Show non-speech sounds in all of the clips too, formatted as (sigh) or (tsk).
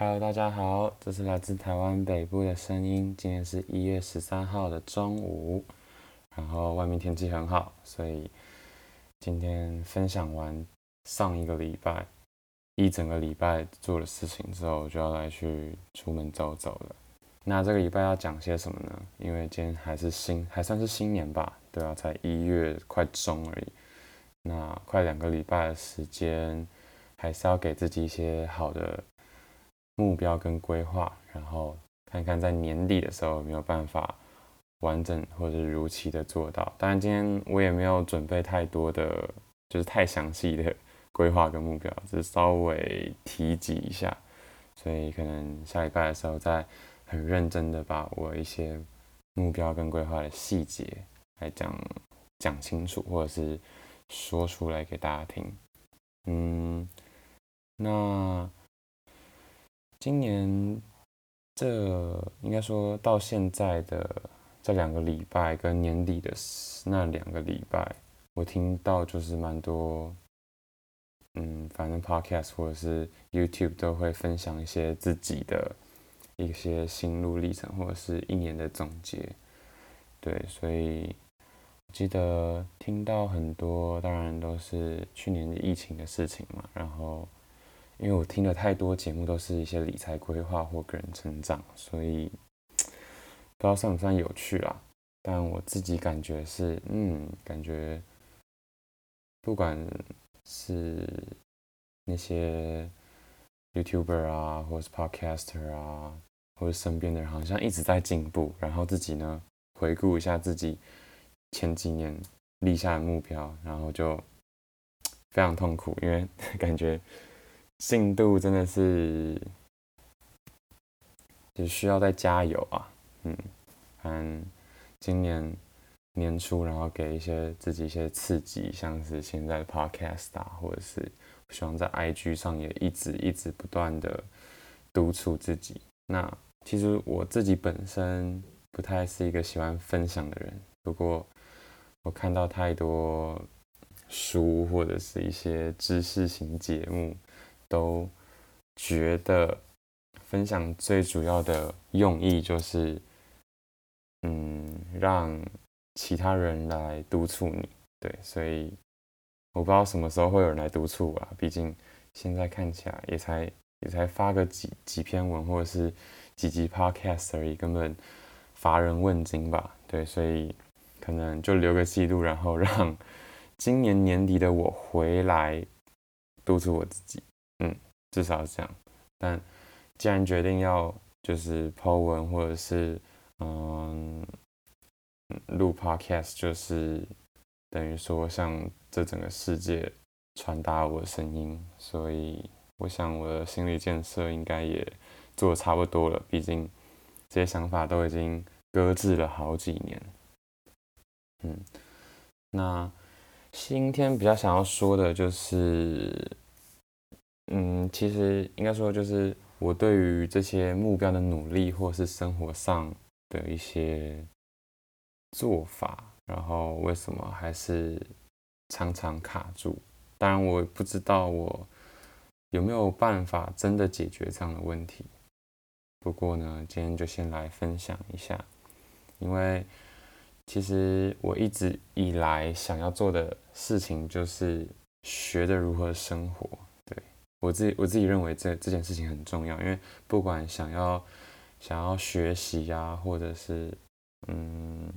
Hello，大家好，这是来自台湾北部的声音。今天是一月十三号的中午，然后外面天气很好，所以今天分享完上一个礼拜一整个礼拜做的事情之后，就要来去出门走走了。那这个礼拜要讲些什么呢？因为今天还是新，还算是新年吧，对啊，才一月快中而已。那快两个礼拜的时间，还是要给自己一些好的目标跟规划，然后看看在年底的时候有没有办法完整或者如期的做到。当然，今天我也没有准备太多的，就是太详细的规划跟目标，只是稍微提及一下。所以可能下礼拜的时候再很认真的把我一些目标跟规划的细节来讲讲清楚，或者是说出来给大家听。嗯，那。今年这应该说到现在的这两个礼拜跟年底的那两个礼拜，我听到就是蛮多，嗯，反正 Podcast 或者是 YouTube 都会分享一些自己的一些心路历程，或者是一年的总结。对，所以记得听到很多，当然都是去年疫情的事情嘛，然后。因为我听了太多节目，都是一些理财规划或个人成长，所以不知道算不算有趣啦。但我自己感觉是，嗯，感觉不管是那些 YouTuber 啊，或是 Podcaster 啊，或者身边的人，好像一直在进步。然后自己呢，回顾一下自己前几年立下的目标，然后就 (tsk) 非常痛苦，因为 (laughs) 感觉。进度真的是，也需要再加油啊，嗯，嗯，今年年初，然后给一些自己一些刺激，像是现在的 Podcast 啊，或者是希望在 IG 上也一直一直不断的督促自己。那其实我自己本身不太是一个喜欢分享的人，不过我看到太多书或者是一些知识型节目。都觉得分享最主要的用意就是，嗯，让其他人来督促你，对，所以我不知道什么时候会有人来督促我啊，毕竟现在看起来也才也才发个几几篇文或者是几集 podcast 而已，根本乏人问津吧，对，所以可能就留个记录，然后让今年年底的我回来督促我自己。嗯，至少是这样。但既然决定要就是 po 文或者是嗯录 podcast，就是等于说向这整个世界传达我的声音，所以我想我的心理建设应该也做的差不多了。毕竟这些想法都已经搁置了好几年。嗯，那今天比较想要说的就是。嗯，其实应该说，就是我对于这些目标的努力，或是生活上的一些做法，然后为什么还是常常卡住？当然，我不知道我有没有办法真的解决这样的问题。不过呢，今天就先来分享一下，因为其实我一直以来想要做的事情，就是学着如何生活。我自己我自己认为这这件事情很重要，因为不管想要想要学习呀、或者是嗯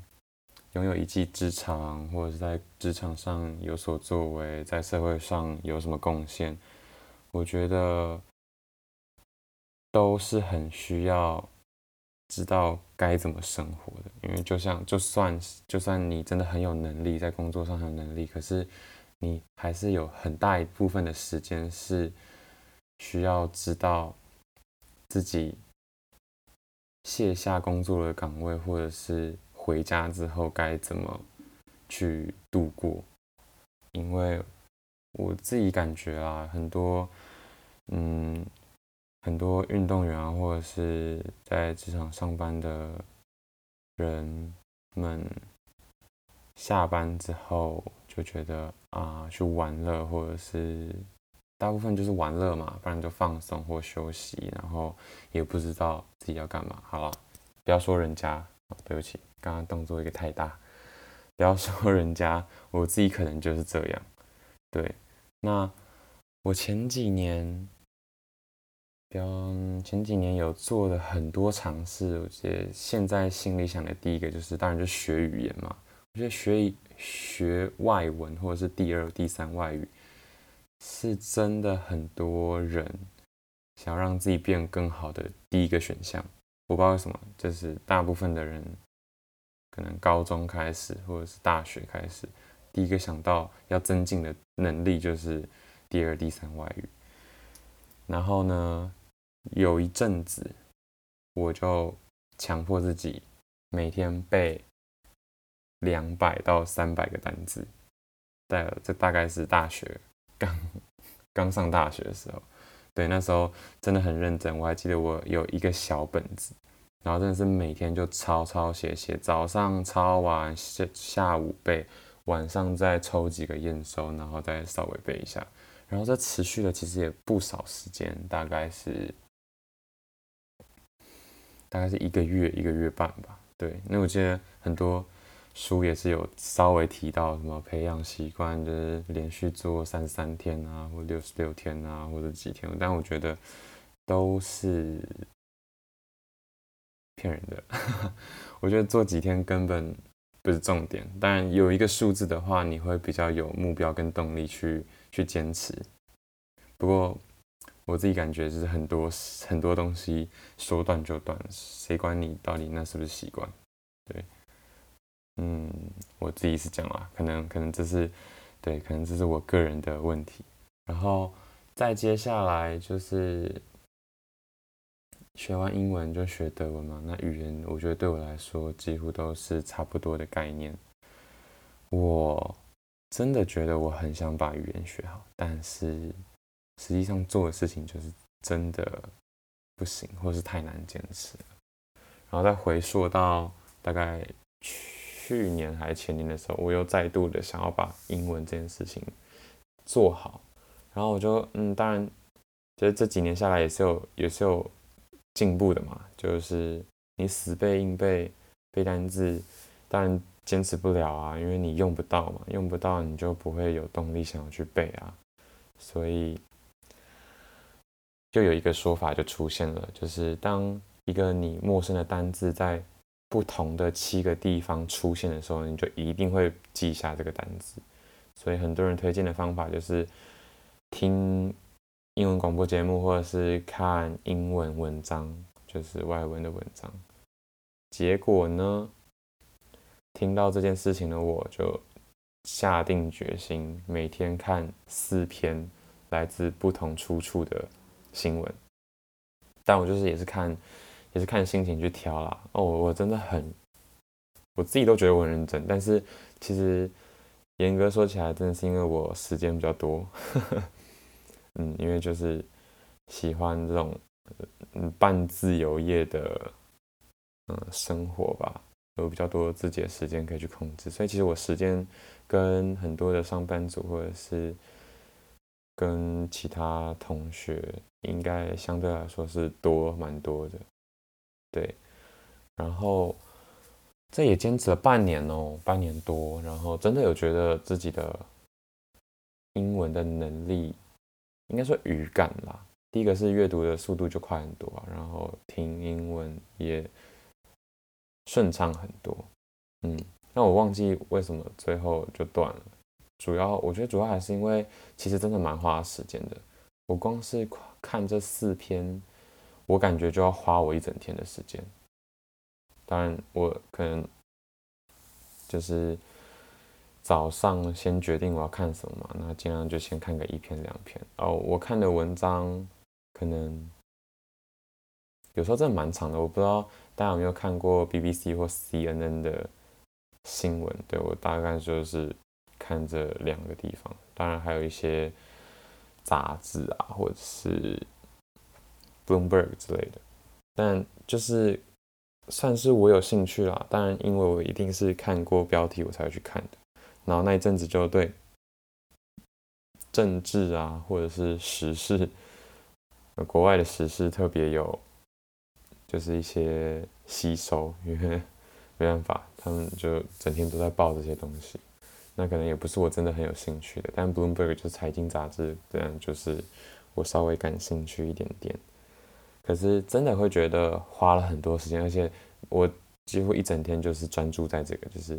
拥有一技之长，或者是在职场上有所作为，在社会上有什么贡献，我觉得都是很需要知道该怎么生活的。因为就像就算就算你真的很有能力，在工作上很有能力，可是你还是有很大一部分的时间是。需要知道自己卸下工作的岗位，或者是回家之后该怎么去度过。因为我自己感觉啊，很多嗯，很多运动员啊，或者是在职场上班的人们，下班之后就觉得啊，去玩乐或者是。大部分就是玩乐嘛，不然就放松或休息，然后也不知道自己要干嘛。好了，不要说人家，对不起，刚刚动作一个太大，不要说人家，我自己可能就是这样。对，那我前几年，比方前几年有做了很多尝试，我觉得现在心里想的第一个就是，当然就学语言嘛。我觉得学学外文或者是第二、第三外语。是真的很多人想让自己变更好的第一个选项，我不知道为什么，就是大部分的人可能高中开始或者是大学开始，第一个想到要增进的能力就是第二、第三外语。然后呢，有一阵子我就强迫自己每天背两百到三百个单词，对，这大概是大学。刚刚上大学的时候，对，那时候真的很认真。我还记得我有一个小本子，然后真的是每天就抄抄写写，早上抄完，下下午背，晚上再抽几个验收，然后再稍微背一下。然后这持续了其实也不少时间，大概是大概是一个月一个月半吧。对，那我记得很多。书也是有稍微提到什么培养习惯，就是连续做三十三天啊，或六十六天啊，或者几天，但我觉得都是骗人的。(laughs) 我觉得做几天根本不是重点，但有一个数字的话，你会比较有目标跟动力去去坚持。不过我自己感觉就是很多很多东西说断就断，谁管你到底那是不是习惯？对。我自己是这样啦，可能可能这是对，可能这是我个人的问题。然后再接下来就是学完英文就学德文嘛，那语言我觉得对我来说几乎都是差不多的概念。我真的觉得我很想把语言学好，但是实际上做的事情就是真的不行，或是太难坚持了。然后再回溯到大概。去年还是前年的时候，我又再度的想要把英文这件事情做好，然后我就嗯，当然，觉得这几年下来也是有也是有进步的嘛。就是你死背硬背背单字，当然坚持不了啊，因为你用不到嘛，用不到你就不会有动力想要去背啊。所以就有一个说法就出现了，就是当一个你陌生的单字在不同的七个地方出现的时候，你就一定会记下这个单词。所以很多人推荐的方法就是听英文广播节目，或者是看英文文章，就是外文的文章。结果呢，听到这件事情的我就下定决心，每天看四篇来自不同出处的新闻。但我就是也是看。也是看心情去挑啦。哦，我真的很，我自己都觉得我很认真，但是其实严格说起来，真的是因为我时间比较多。(laughs) 嗯，因为就是喜欢这种嗯半自由业的嗯生活吧，有比较多自己的时间可以去控制，所以其实我时间跟很多的上班族或者是跟其他同学应该相对来说是多蛮多的。对，然后这也坚持了半年哦，半年多，然后真的有觉得自己的英文的能力，应该说语感啦。第一个是阅读的速度就快很多，然后听英文也顺畅很多。嗯，那我忘记为什么最后就断了，主要我觉得主要还是因为其实真的蛮花时间的，我光是看这四篇。我感觉就要花我一整天的时间。当然，我可能就是早上先决定我要看什么嘛，那尽量就先看个一篇两篇。哦，我看的文章可能有时候真的蛮长的，我不知道大家有没有看过 BBC 或 CNN 的新闻。对，我大概就是看这两个地方，当然还有一些杂志啊，或者是。Bloomberg 之类的，但就是算是我有兴趣啦。当然，因为我一定是看过标题我才会去看的。然后那一阵子就对政治啊，或者是时事，国外的时事特别有，就是一些吸收，因为没办法，他们就整天都在报这些东西。那可能也不是我真的很有兴趣的，但 Bloomberg 就是财经杂志，这样就是我稍微感兴趣一点点。可是真的会觉得花了很多时间，而且我几乎一整天就是专注在这个，就是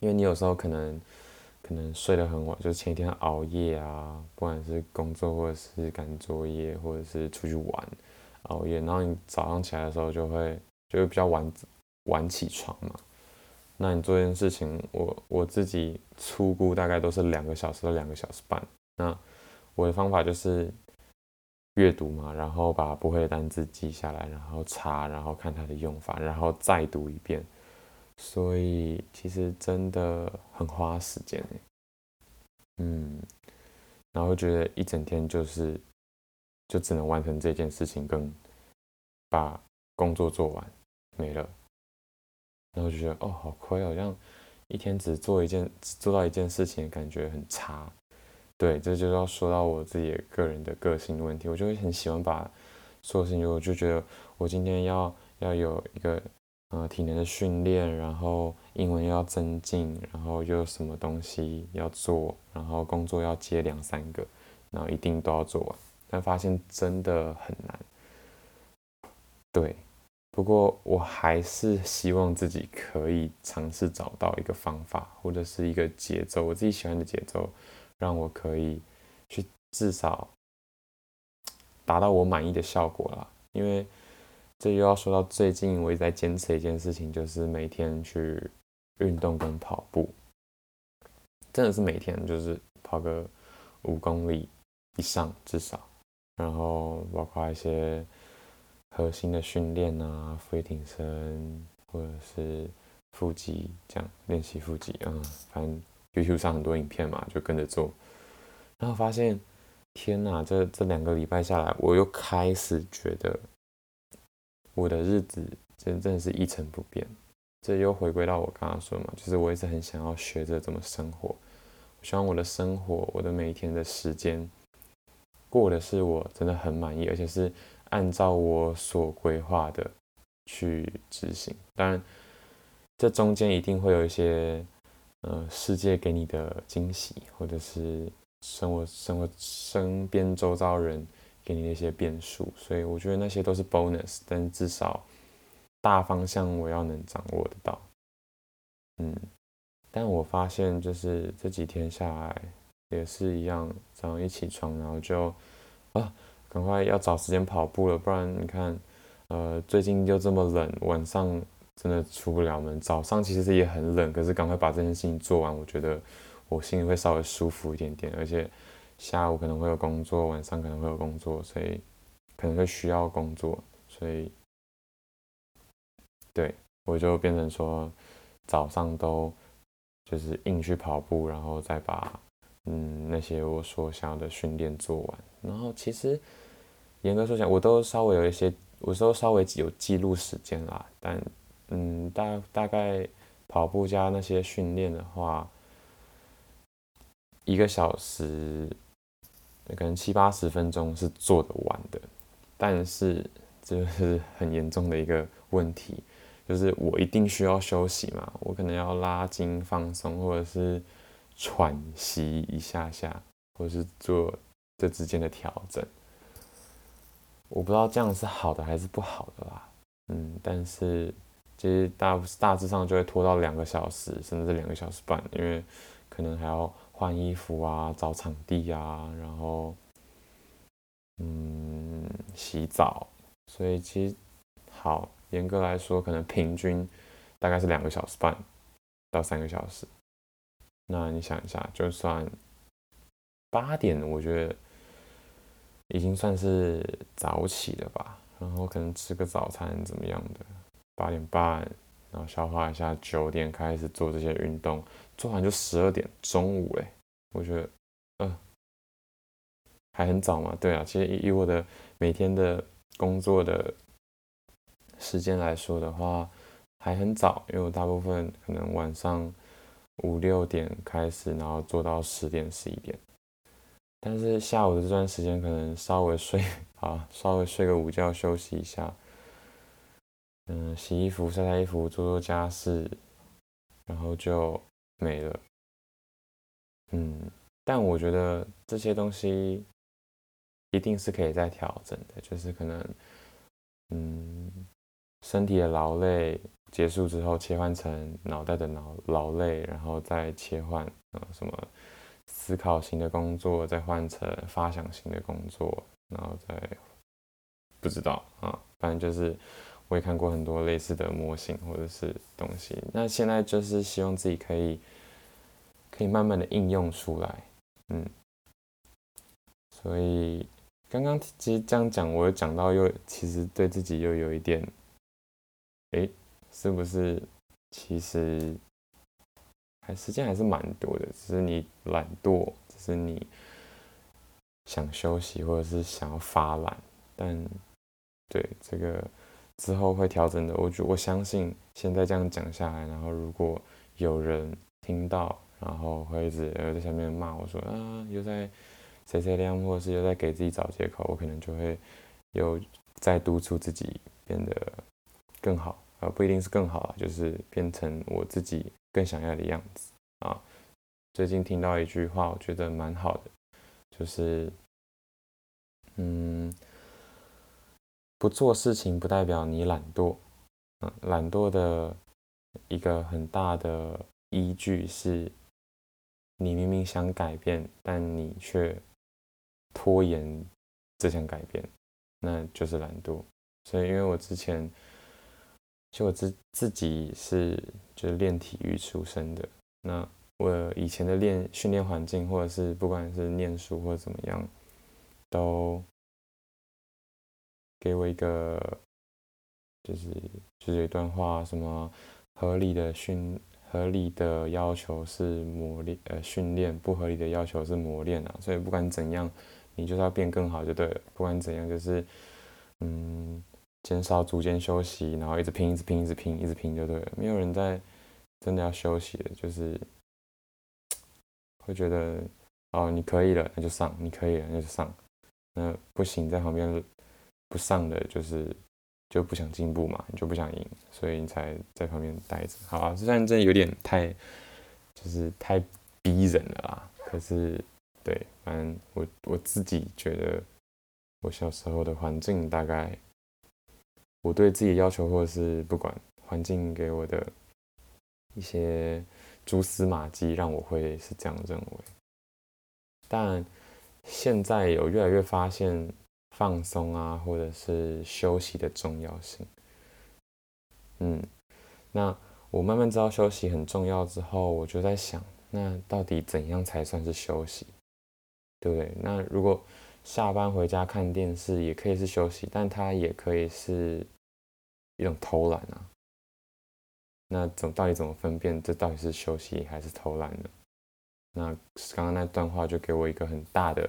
因为你有时候可能可能睡得很晚，就是前一天熬夜啊，不管是工作或者是赶作业，或者是出去玩熬夜，然后你早上起来的时候就会就会比较晚晚起床嘛。那你做一件事情，我我自己粗估大概都是两个小时到两个小时半。那我的方法就是阅读嘛，然后把不会的单字记下来，然后查，然后看它的用法，然后再读一遍。所以其实真的很花时间。嗯，然后觉得一整天就是就只能完成这件事情，跟把工作做完，没了。然后就觉得哦，好亏哦，好像一天只做一件，做到一件事情，感觉很差。对，这就要说到我自己个人的个性问题，我就会很喜欢把所有事情，我就觉得我今天要要有一个呃体能的训练，然后英文要增进，然后又有什么东西要做，然后工作要接两三个，然后一定都要做完，但发现真的很难。对。不过我还是希望自己可以尝试找到一个方法，或者是一个节奏，我自己喜欢的节奏，让我可以去至少达到我满意的效果啦。因为这又要说到最近我一直在坚持一件事情，就是每天去运动跟跑步，真的是每天就是跑个五公里以上至少，然后包括一些。核心的训练啊，俯卧撑或者是腹肌这样练习腹肌啊，反正 Q Q 上很多影片嘛，就跟着做。然后发现，天哪，这这两个礼拜下来，我又开始觉得我的日子真正是一成不变。这又回归到我刚刚说嘛，就是我一直很想要学着怎么生活。我希望我的生活，我的每一天的时间过的是我真的很满意，而且是。按照我所规划的去执行，当然，这中间一定会有一些，呃，世界给你的惊喜，或者是生活、生活身边周遭人给你的一些变数，所以我觉得那些都是 bonus，但至少大方向我要能掌握得到。嗯，但我发现就是这几天下来也是一样，早上一起床然后就啊。赶快要找时间跑步了，不然你看，呃，最近又这么冷，晚上真的出不了门。早上其实也很冷，可是赶快把这件事情做完，我觉得我心里会稍微舒服一点点。而且下午可能会有工作，晚上可能会有工作，所以可能会需要工作，所以对，我就变成说早上都就是硬去跑步，然后再把嗯那些我所想要的训练做完，然后其实。严格说起来，我都稍微有一些，我都稍微有记录时间啦。但，嗯，大大概跑步加那些训练的话，一个小时，可能七八十分钟是做得完的。但是，这是很严重的一个问题，就是我一定需要休息嘛。我可能要拉筋放松，或者是喘息一下下，或者是做这之间的调整。我不知道这样是好的还是不好的啦，嗯，但是其实大大致上就会拖到两个小时，甚至两个小时半，因为可能还要换衣服啊、找场地啊，然后嗯洗澡，所以其实好严格来说，可能平均大概是两个小时半到三个小时。那你想一下，就算八点，我觉得。已经算是早起了吧，然后可能吃个早餐怎么样的，八点半，然后消化一下，九点开始做这些运动，做完就十二点，中午哎，我觉得，嗯、呃，还很早嘛，对啊，其实以我的每天的工作的时间来说的话，还很早，因为我大部分可能晚上五六点开始，然后做到十点十一点。但是下午的这段时间可能稍微睡 (laughs) 啊，稍微睡个午觉休息一下，嗯，洗衣服、晒晒衣服、做做家事，然后就没了。嗯，但我觉得这些东西一定是可以再调整的，就是可能，嗯，身体的劳累结束之后，切换成脑袋的脑劳累，然后再切换啊什么思考型的工作，再换成发想型的工作，然后再不知道啊，反正就是我也看过很多类似的模型或者是东西，那现在就是希望自己可以。可以慢慢的应用出来，嗯，所以刚刚其实这样讲，我有讲到又其实对自己又有一点，诶，是不是其实还时间还是蛮多的，只是你懒惰，只是你想休息或者是想要发懒，但对这个之后会调整的，我觉我相信现在这样讲下来，然后如果有人听到。然后会一直在下面骂我说啊，又在谁谁亮，或者是又在给自己找借口，我可能就会又再督促自己变得更好啊，不一定是更好，就是变成我自己更想要的样子啊。最近听到一句话，我觉得蛮好的，就是嗯，不做事情不代表你懒惰，嗯，懒惰的一个很大的依据是。你明明想改变，但你却拖延这项改变，那就是懒惰。所以，因为我之前就我自自己是就是练体育出身的，那我以前的练训练环境，或者是不管是念书或者怎么样，都给我一个就是就是一段话，什么合理的训。合理的要求是磨练，呃，训练；不合理的要求是磨练啊。所以不管怎样，你就是要变更好就对了。不管怎样，就是嗯，减少组间休息，然后一直拼，一直拼，一直拼，一直拼就对了。没有人在真的要休息的，就是会觉得哦，你可以了，那就上；你可以了，那就上。那不行，在旁边不上的就是。就不想进步嘛，你就不想赢，所以你才在旁边待着。好啊，虽然这有点太，就是太逼人了啦。可是，对，反正我我自己觉得，我小时候的环境大概，我对自己的要求，或者是不管环境给我的一些蛛丝马迹，让我会是这样认为。但现在有越来越发现。放松啊，或者是休息的重要性。嗯，那我慢慢知道休息很重要之后，我就在想，那到底怎样才算是休息？对不对？那如果下班回家看电视也可以是休息，但它也可以是一种偷懒啊。那怎到底怎么分辨这到底是休息还是偷懒呢？那刚刚那段话就给我一个很大的。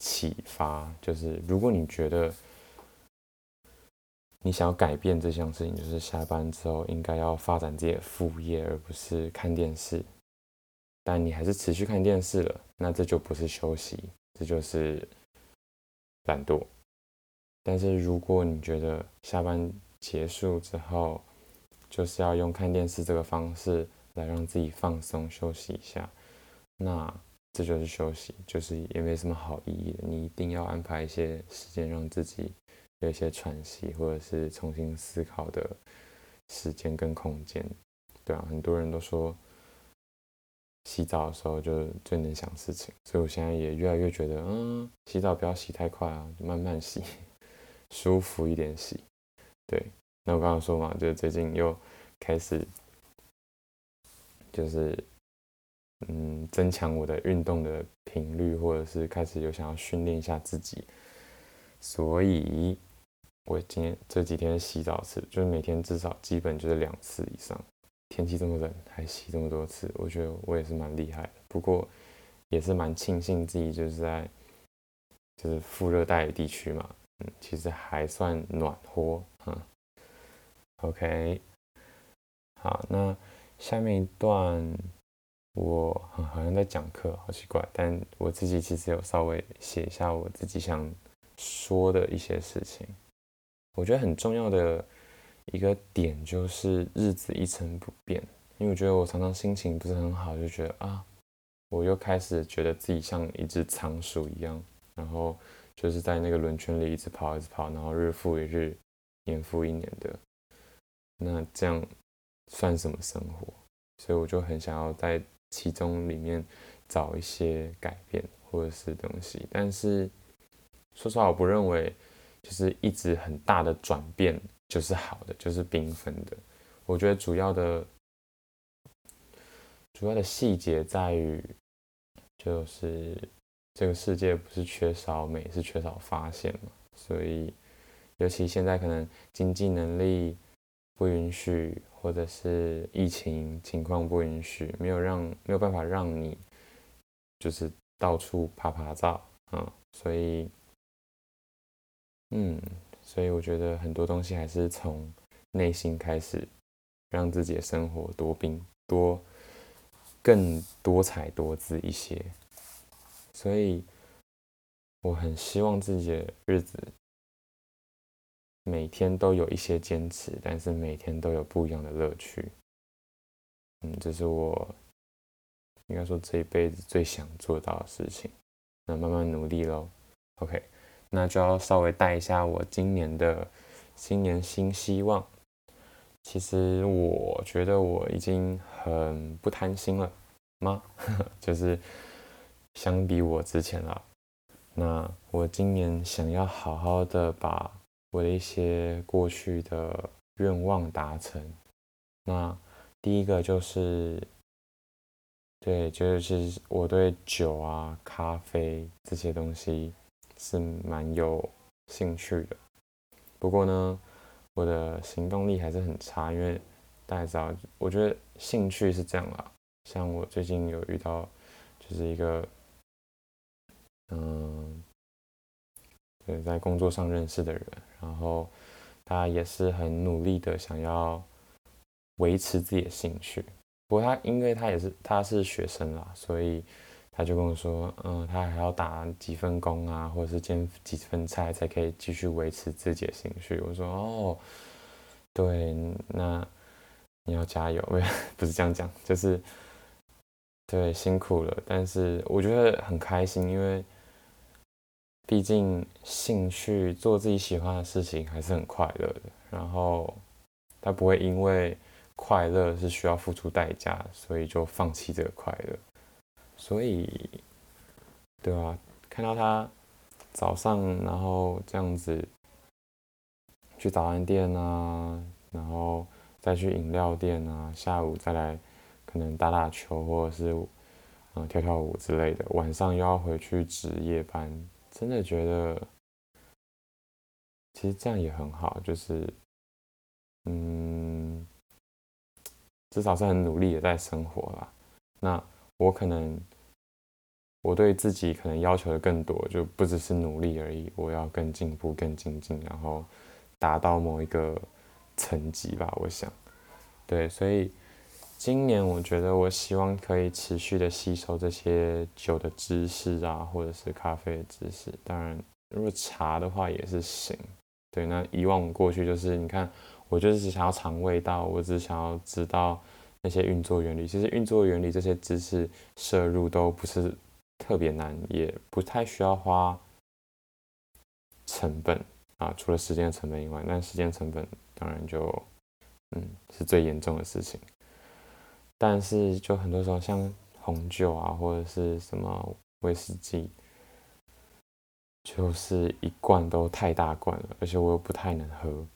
启发就是，如果你觉得你想要改变这项事情，就是下班之后应该要发展自己的副业，而不是看电视。但你还是持续看电视了，那这就不是休息，这就是懒惰。但是如果你觉得下班结束之后就是要用看电视这个方式来让自己放松休息一下，那。这就是休息，就是也没什么好意义的。你一定要安排一些时间，让自己有一些喘息，或者是重新思考的时间跟空间，对啊，很多人都说洗澡的时候就最能想事情，所以我现在也越来越觉得，嗯，洗澡不要洗太快啊，慢慢洗，(laughs) 舒服一点洗。对，那我刚刚说嘛，就是最近又开始，就是。嗯，增强我的运动的频率，或者是开始有想要训练一下自己，所以，我今天这几天洗澡次，就是每天至少基本就是两次以上。天气这么冷，还洗这么多次，我觉得我也是蛮厉害的。不过，也是蛮庆幸自己就是在就是副热带地区嘛，嗯，其实还算暖和，嗯。OK，好，那下面一段。我好像在讲课，好奇怪。但我自己其实有稍微写一下我自己想说的一些事情。我觉得很重要的一个点就是日子一成不变，因为我觉得我常常心情不是很好，就觉得啊，我又开始觉得自己像一只仓鼠一样，然后就是在那个轮圈里一直跑，一直跑，然后日复一日，年复一年的。那这样算什么生活？所以我就很想要在其中里面找一些改变或者是东西。但是说实话，我不认为就是一直很大的转变就是好的，就是缤纷的。我觉得主要的主要的细节在于，就是这个世界不是缺少美，是缺少发现嘛。所以尤其现在可能经济能力。不允许，或者是疫情情况不允许，没有让没有办法让你就是到处爬爬照啊，所以，嗯，所以我觉得很多东西还是从内心开始，让自己的生活多变多更多彩多姿一些，所以我很希望自己的日子。每天都有一些坚持，但是每天都有不一样的乐趣。嗯，这是我应该说这一辈子最想做到的事情。那慢慢努力喽。OK，那就要稍微带一下我今年的新年新希望。其实我觉得我已经很不贪心了吗？(laughs) 就是相比我之前啦，那我今年想要好好的把。我的一些过去的愿望达成，那第一个就是，对，就是我对酒啊、咖啡这些东西是蛮有兴趣的。不过呢，我的行动力还是很差，因为大家知道，我觉得兴趣是这样啦。像我最近有遇到，就是一个，嗯。对，在工作上认识的人，然后他也是很努力的想要维持自己的兴趣。不过他因为他也是他是学生啦，所以他就跟我说，嗯，他还要打几份工啊，或者是兼几份差才可以继续维持自己的兴趣。我说哦，对，那你要加油，(laughs) 不是这样讲，就是对，辛苦了，但是我觉得很开心，因为。毕竟兴趣做自己喜欢的事情还是很快乐的，然后他不会因为快乐是需要付出代价，所以就放弃这个快乐。所以，对啊，看到他早上然后这样子去早餐店啊，然后再去饮料店啊，下午再来可能打打球或者是嗯跳跳舞之类的，晚上又要回去值夜班。真的觉得，其实这样也很好，就是，嗯，至少是很努力的在生活啦。那我可能，我对自己可能要求的更多，就不只是努力而已，我要更进步、更精进，然后达到某一个层级吧。我想，对，所以。今年我觉得，我希望可以持续的吸收这些酒的知识啊，或者是咖啡的知识。当然，如果茶的话也是行。对，那以往过去就是，你看，我就是想要尝味道，我只想要知道那些运作原理。其实运作原理这些知识摄入都不是特别难，也不太需要花成本啊，除了时间成本以外，但时间成本当然就嗯是最严重的事情。但是，就很多时候，像红酒啊，或者是什么威士忌，就是一罐都太大罐了，而且我又不太能喝。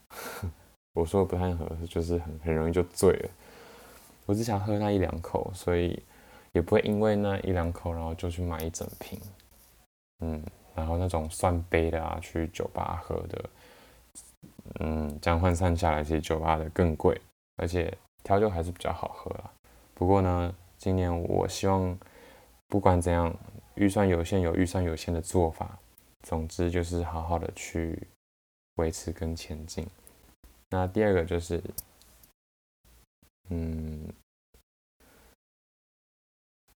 (laughs) 我说的不太能喝，就是很很容易就醉了。我只想喝那一两口，所以也不会因为那一两口，然后就去买一整瓶。嗯，然后那种算杯的啊，去酒吧喝的，嗯，这样换算下来，其实酒吧的更贵，而且调酒还是比较好喝啦。不过呢，今年我希望不管怎样，预算有限有预算有限的做法，总之就是好好的去维持跟前进。那第二个就是，嗯，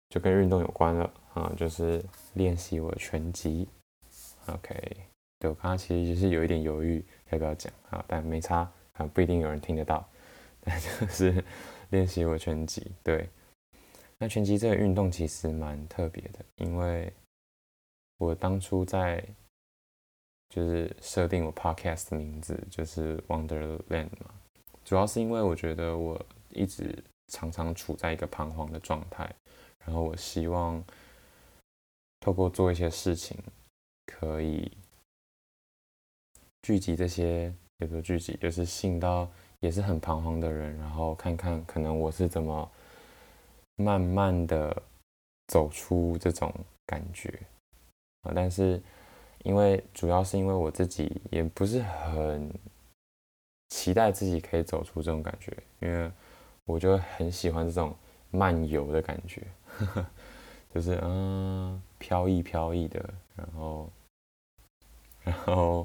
就跟运动有关了啊，就是练习我的拳击。OK，对，我刚刚其实就是有一点犹豫要不要讲啊，但没差啊，不一定有人听得到。但就是练习我拳击，对。那拳击这个运动其实蛮特别的，因为我当初在就是设定我 podcast 的名字就是 Wonderland 嘛，主要是因为我觉得我一直常常处在一个彷徨的状态，然后我希望透过做一些事情，可以聚集这些，有时候聚集就是吸引到也是很彷徨的人，然后看看可能我是怎么。慢慢的走出这种感觉啊，但是因为主要是因为我自己也不是很期待自己可以走出这种感觉，因为我就很喜欢这种漫游的感觉，呵 (laughs) 呵就是嗯飘逸飘逸的，然后然后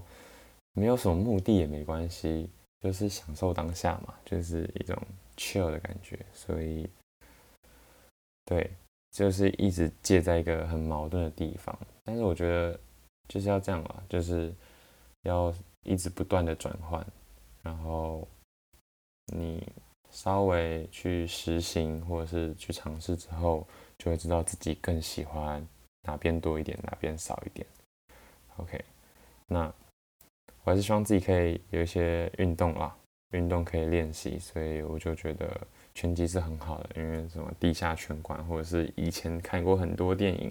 没有什么目的也没关系，就是享受当下嘛，就是一种 chill 的感觉，所以。对，就是一直介在一个很矛盾的地方，但是我觉得就是要这样嘛，就是要一直不断的转换，然后你稍微去实行或者是去尝试之后，就会知道自己更喜欢哪边多一点，哪边少一点。OK，那还是希望自己可以有一些运动啦，运动可以练习，所以我就觉得。拳击是很好的，因为什么地下拳馆，或者是以前看过很多电影，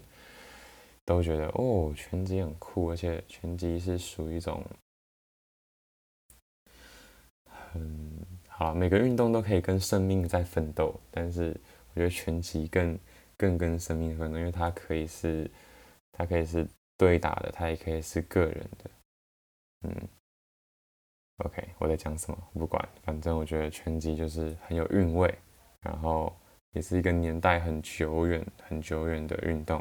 都觉得哦，拳击很酷，而且拳击是属于一种很好，每个运动都可以跟生命在奋斗，但是我觉得拳击更更跟生命奋斗，因为它可以是它可以是对打的，它也可以是个人的，嗯。OK，我在讲什么？不管，反正我觉得拳击就是很有韵味，然后也是一个年代很久远、很久远的运动，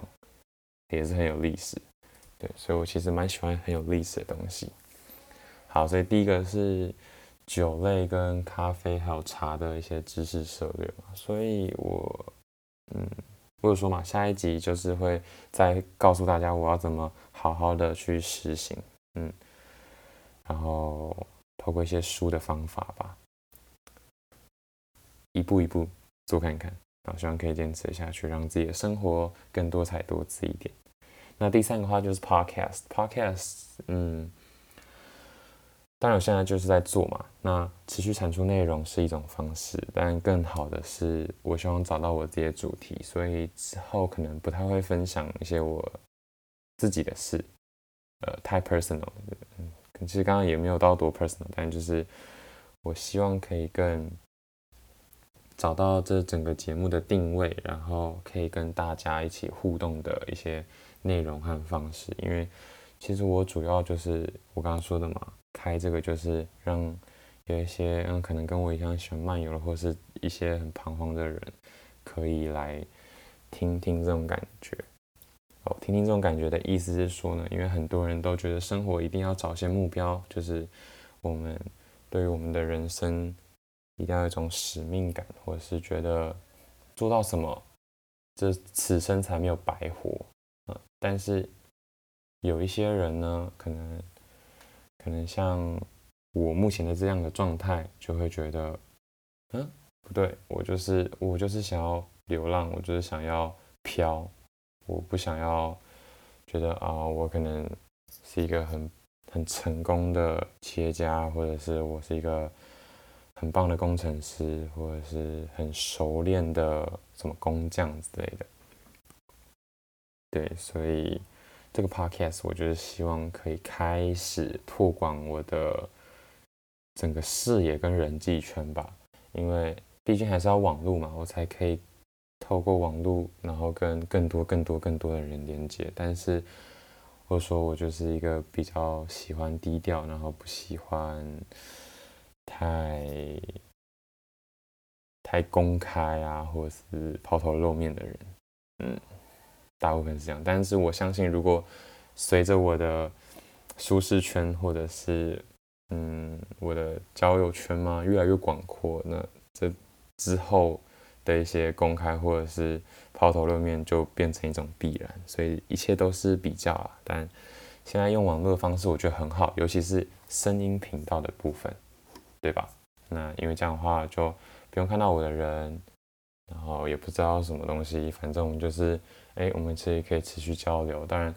也是很有历史。对，所以我其实蛮喜欢很有历史的东西。好，所以第一个是酒类跟咖啡还有茶的一些知识涉猎嘛，所以我嗯，或者说嘛，下一集就是会再告诉大家我要怎么好好的去实行，嗯，然后。透过一些书的方法吧，一步一步做看看，然后希望可以坚持下去，让自己的生活更多彩多姿一点。那第三个话就是 podcast，podcast，嗯，当然我现在就是在做嘛。那持续产出内容是一种方式，但更好的是，我希望找到我自己的主题，所以之后可能不太会分享一些我自己的事，呃，太 personal，其实刚刚也没有到多 personal，但就是我希望可以更找到这整个节目的定位，然后可以跟大家一起互动的一些内容和方式。因为其实我主要就是我刚刚说的嘛，开这个就是让有一些嗯可能跟我一样喜欢漫游的，或是一些很彷徨的人，可以来听听这种感觉。听听这种感觉的意思是说呢，因为很多人都觉得生活一定要找些目标，就是我们对于我们的人生一定要有一种使命感，或者是觉得做到什么，这此生才没有白活啊。但是有一些人呢，可能可能像我目前的这样的状态，就会觉得，嗯，不对，我就是我就是想要流浪，我就是想要飘。我不想要觉得啊，我可能是一个很很成功的企业家，或者是我是一个很棒的工程师，或者是很熟练的什么工匠之类的。对，所以这个 podcast 我就是希望可以开始拓广我的整个视野跟人际圈吧，因为毕竟还是要网络嘛，我才可以。透过网络，然后跟更多、更多、更多的人连接。但是，或者说我就是一个比较喜欢低调，然后不喜欢太太公开啊，或者是抛头露面的人。嗯，大部分是这样。但是我相信，如果随着我的舒适圈，或者是嗯我的交友圈嘛越来越广阔，那这之后。的一些公开或者是抛头露面，就变成一种必然。所以一切都是比较啊。但现在用网络的方式，我觉得很好，尤其是声音频道的部分，对吧？那因为这样的话，就不用看到我的人，然后也不知道什么东西，反正我们就是，哎，我们其实可以持续交流。当然，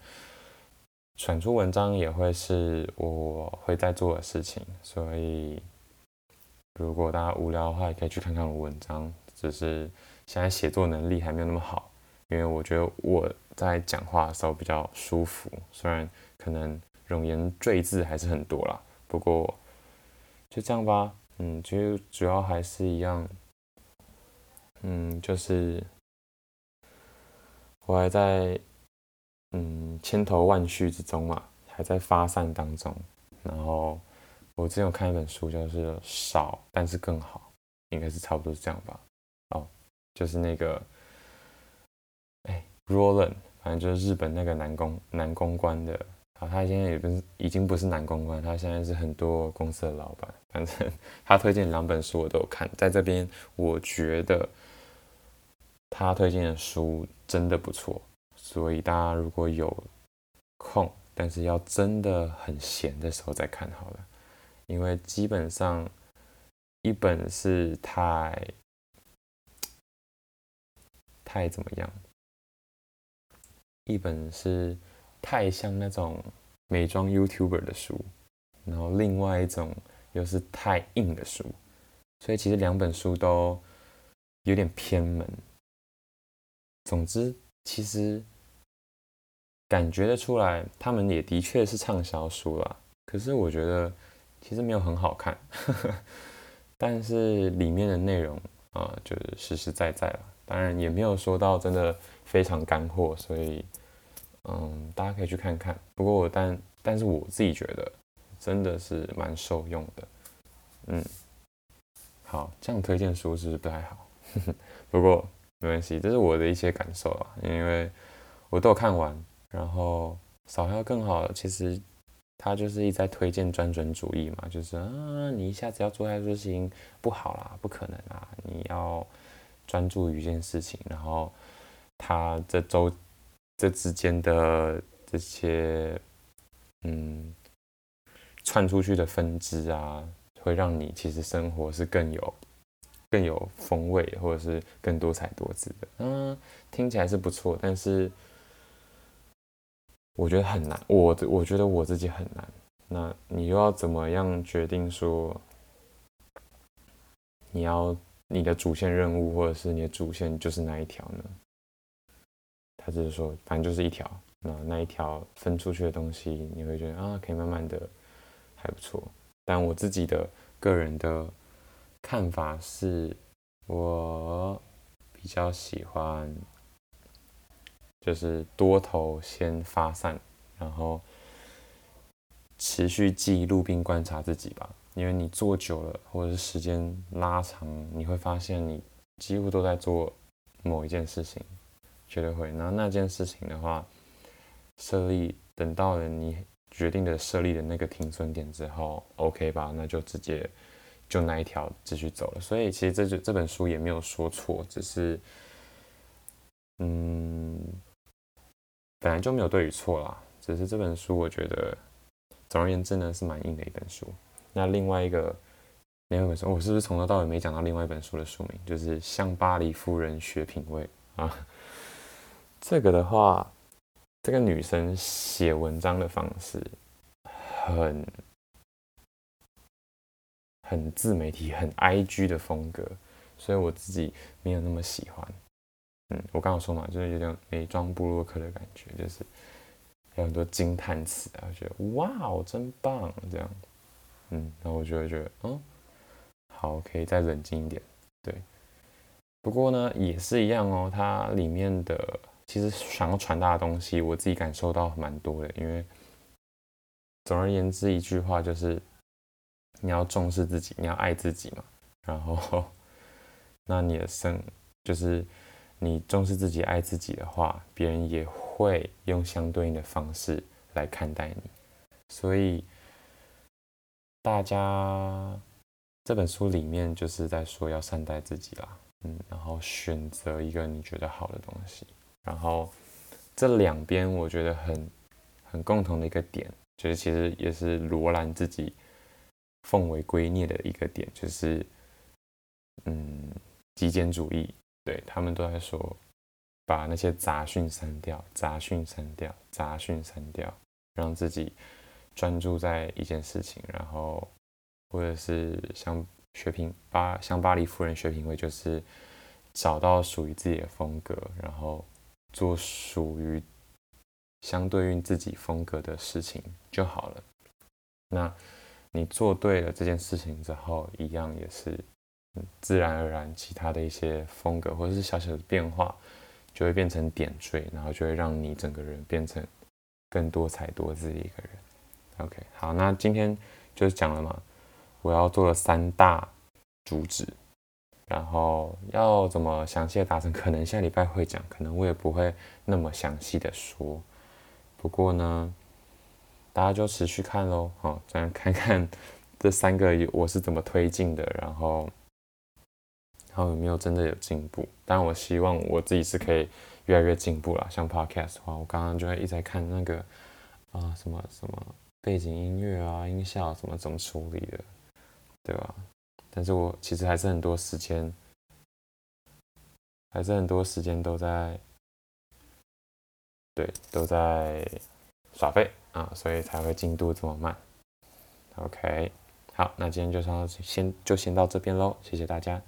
产出文章也会是我会在做的事情，所以如果大家无聊的话，也可以去看看我文章。只是现在写作能力还没有那么好，因为我觉得我在讲话的时候比较舒服，虽然可能冗言赘字还是很多啦，不过就这样吧。嗯，其实主要还是一样，嗯，就是我还在嗯千头万绪之中嘛，还在发散当中。然后我之前有看一本书，就是少但是更好，应该是差不多是这样吧。就是那个哎，Roland，反正就是日本那个男公男公关的。啊，他现在也不是，已经不是男公关，他现在是很多公司的老板。反正 (laughs) 他推荐两本书我都有看，在这边我觉得他推荐的书真的不错，所以大家如果有空，但是要真的很闲的时候再看好了，因为基本上一本是太太怎么样，一本是。太像那种美妆 YouTuber 的书，然后另外一种又是太硬的书，所以其实两本书都有点偏门。总之，其实感觉得出来，他们也的确是畅销书啦。可是我觉得其实没有很好看，(laughs) 但是里面的内容啊，就是实实在在了。当然也没有说到真的非常干货，所以。嗯，大家可以去看看。不过我但但是我自己觉得真的是蛮受用的。嗯，好，这样推荐书是不是不太好？(laughs) 不过没关系，这是我的一些感受啊，因为我都有看完。然后少要更好，其实他就是一直在推荐专准主义嘛，就是啊，你一下子要做太多事情不好啦，不可能啊，你要专注于一件事情。然后他这周。这之间的这些，嗯，串出去的分支啊，会让你其实生活是更有更有风味，或者是更多彩多姿的。嗯，听起来是不错，但是我觉得很难。我我觉得我自己很难。那你又要怎么样决定说，你要你的主线任务，或者是你的主线就是哪一条呢？他只是说，反正就是一条，那那一条分出去的东西，你会觉得啊，可以慢慢的还不错。但我自己的个人的看法是，我比较喜欢就是多头先发散，然后持续记录并观察自己吧。因为你做久了，或者是时间拉长，你会发现你几乎都在做某一件事情。绝对会。那那件事情的话，设立等到了你决定的设立的那个停损点之后，OK 吧？那就直接就那一条继续走了。所以其实这就这本书也没有说错，只是嗯，本来就没有对与错啦。只是这本书我觉得，总而言之呢，是蛮硬的一本书。那另外一个另外一本书，我是不是从头到尾没讲到另外一本书的书名？就是《向巴黎夫人学品味》啊。(laughs) 这个的话，这个女生写文章的方式很很自媒体、很 IG 的风格，所以我自己没有那么喜欢。嗯，我刚刚说嘛，就是有点美妆部落客的感觉，就是有很多惊叹词啊，觉得哇哦，真棒这样。嗯，然后我就会觉得，嗯，好，可以再冷静一点。对，不过呢，也是一样哦，它里面的。其实想要传达的东西，我自己感受到蛮多的。因为总而言之，一句话就是你要重视自己，你要爱自己嘛。然后，(laughs) 那你的生就是你重视自己、爱自己的话，别人也会用相对应的方式来看待你。所以，大家这本书里面就是在说要善待自己啦。嗯，然后选择一个你觉得好的东西，然后这两边我觉得很很共同的一个点，就是其实也是罗兰自己奉为圭臬的一个点，就是嗯，极简主义，对，他们都在说，把那些杂讯删掉，杂讯删掉，杂讯删掉，让自己专注在一件事情，然后或者是像。学品巴像巴黎夫人学品味，就是找到属于自己的风格，然后做属于相对应自己风格的事情就好了。那你做对了这件事情之后，一样也是自然而然，其他的一些风格或者是小小的变化，就会变成点缀，然后就会让你整个人变成更多彩多姿的一个人。OK，好，那今天就是讲了嘛。我要做了三大主旨，然后要怎么详细的达成，可能下礼拜会讲，可能我也不会那么详细的说。不过呢，大家就持续看喽，好，这样看看这三个我是怎么推进的，然后，然后有没有真的有进步？当然，我希望我自己是可以越来越进步啦。像 Podcast 的话，我刚刚就会一直在看那个啊什么什么背景音乐啊、音效什么怎么处理的。对吧？但是我其实还是很多时间，还是很多时间都在，对，都在耍废啊，所以才会进度这么慢。OK，好，那今天就先先就先到这边喽，谢谢大家。